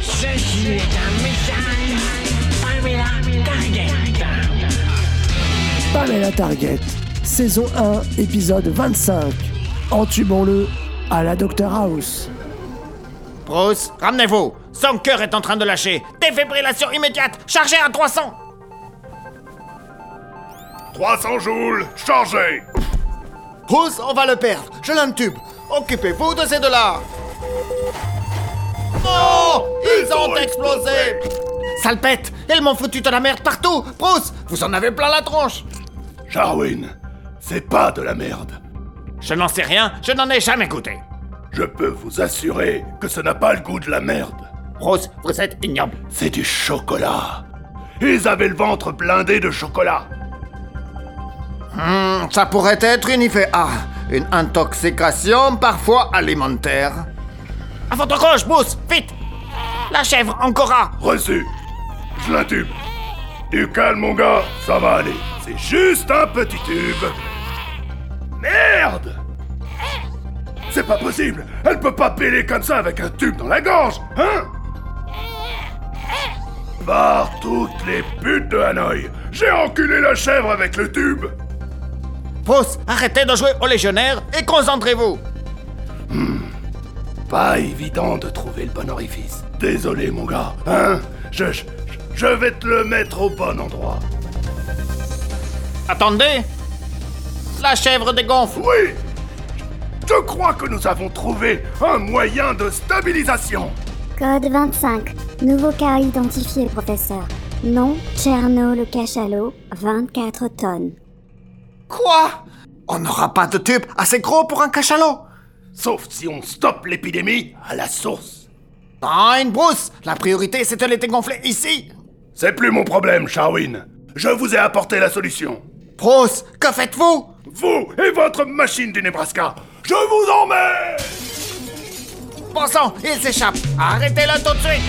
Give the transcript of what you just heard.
Ceci est un message. Pamela Target. Pamela Target, saison 1, épisode 25. Entubons-le à la Dr House. Bruce, ramenez-vous Son cœur est en train de lâcher Défibrillation immédiate Chargez à 300 300 joules, chargez Bruce, on va le perdre Je l'intube Occupez-vous de ces deux-là Non Ils ont explosé Salpette Ils m'ont foutu de la merde partout Bruce, vous en avez plein la tronche Jarwin, c'est pas de la merde. Je n'en sais rien, je n'en ai jamais goûté Je peux vous assurer que ça n'a pas le goût de la merde. Bruce, vous êtes ignoble C'est du chocolat. Ils avaient le ventre blindé de chocolat. Hmm, Ça pourrait être une IFA, une intoxication parfois alimentaire. À votre gauche, Bruce, vite La chèvre, Ancora Reçu. Je l'intube. Du calme, mon gars, ça va aller. C'est juste un petit tube. Merde C'est pas possible Elle peut pas péler comme ça avec un tube dans la gorge, hein? Par toutes les putes de Hanoï J'ai enculé la chèvre avec le tube Bruce, arrêtez de jouer aux légionnaires et concentrez-vous Pas évident de trouver le bon orifice. Désolé, mon gars, hein? Je, je, je vais te le mettre au bon endroit. Attendez La chèvre dégonfle Oui Je crois que nous avons trouvé un moyen de stabilisation. Code 25. Nouveau cas identifié, professeur. Nom Cherno le cachalot, 24 tonnes. Quoi? On n'aura pas de tube assez gros pour un cachalot Sauf si on stoppe l'épidémie à la source. Fine, Bruce La priorité, c'est de les dégonfler ici C'est plus mon problème, Charwin. Je vous ai apporté la solution. Bruce, que faites-vous? Vous et votre machine du Nebraska, je vous emmène Bon sang, il s'échappe Arrêtez-le tout de suite